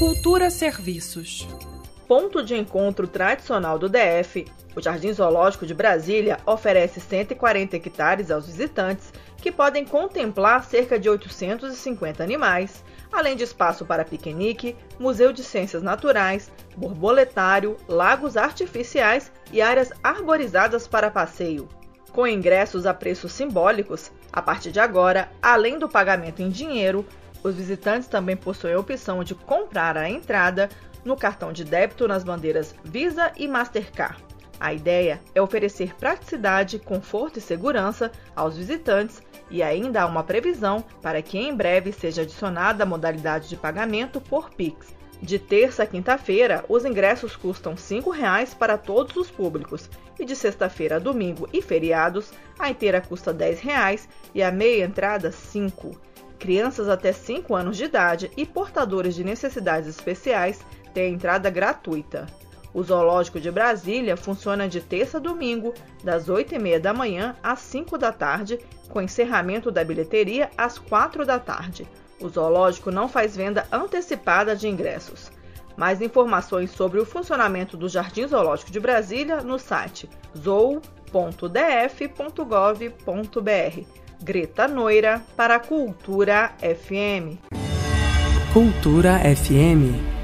Cultura Serviços. Ponto de encontro tradicional do DF, o Jardim Zoológico de Brasília oferece 140 hectares aos visitantes que podem contemplar cerca de 850 animais, além de espaço para piquenique, museu de ciências naturais, borboletário, lagos artificiais e áreas arborizadas para passeio. Com ingressos a preços simbólicos, a partir de agora, além do pagamento em dinheiro, os visitantes também possuem a opção de comprar a entrada no cartão de débito nas bandeiras Visa e Mastercard. A ideia é oferecer praticidade, conforto e segurança aos visitantes e ainda há uma previsão para que em breve seja adicionada a modalidade de pagamento por Pix. De terça a quinta-feira, os ingressos custam R$ 5,00 para todos os públicos, e de sexta-feira a domingo e feriados, a inteira custa R$ 10,00 e a meia entrada R$ 5,00. Crianças até 5 anos de idade e portadores de necessidades especiais têm entrada gratuita. O Zoológico de Brasília funciona de terça a domingo, das 8h30 da manhã às 5 da tarde, com encerramento da bilheteria às 4 da tarde. O zoológico não faz venda antecipada de ingressos. Mais informações sobre o funcionamento do Jardim Zoológico de Brasília no site zoo.df.gov.br. Greta Noira para Cultura FM. Cultura FM